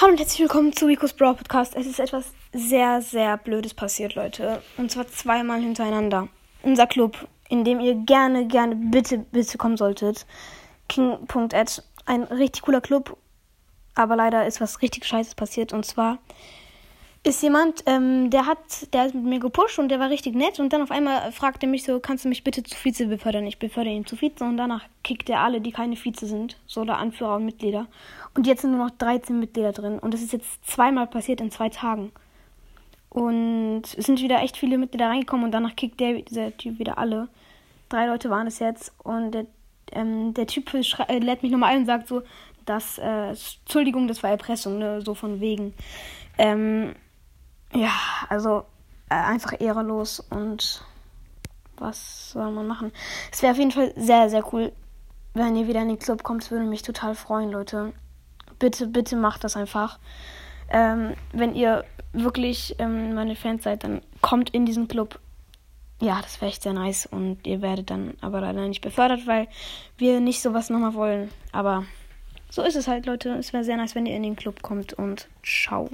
Hallo und herzlich willkommen zu Rico's Brawl Podcast. Es ist etwas sehr, sehr Blödes passiert, Leute. Und zwar zweimal hintereinander. Unser Club, in dem ihr gerne, gerne, bitte, bitte kommen solltet. King.ed. Ein richtig cooler Club. Aber leider ist was richtig Scheißes passiert. Und zwar ist jemand, ähm, der hat, der hat mit mir gepusht und der war richtig nett und dann auf einmal fragt er mich so, kannst du mich bitte zu Vize befördern? Ich befördere ihn zu Vize und danach kickt er alle, die keine Vize sind, so der Anführer und Mitglieder. Und jetzt sind nur noch 13 Mitglieder drin und das ist jetzt zweimal passiert in zwei Tagen. Und es sind wieder echt viele Mitglieder reingekommen und danach kickt der, dieser Typ wieder alle. Drei Leute waren es jetzt und der, ähm, der Typ äh, lädt mich nochmal ein und sagt so, dass, äh, Entschuldigung, das war Erpressung, ne, so von wegen. Ähm, ja, also äh, einfach ehrenlos und was soll man machen? Es wäre auf jeden Fall sehr, sehr cool, wenn ihr wieder in den Club kommt. Würde mich total freuen, Leute. Bitte, bitte macht das einfach. Ähm, wenn ihr wirklich ähm, meine Fans seid, dann kommt in diesen Club. Ja, das wäre echt sehr nice und ihr werdet dann aber leider nicht befördert, weil wir nicht sowas nochmal wollen. Aber so ist es halt, Leute. Es wäre sehr nice, wenn ihr in den Club kommt und ciao.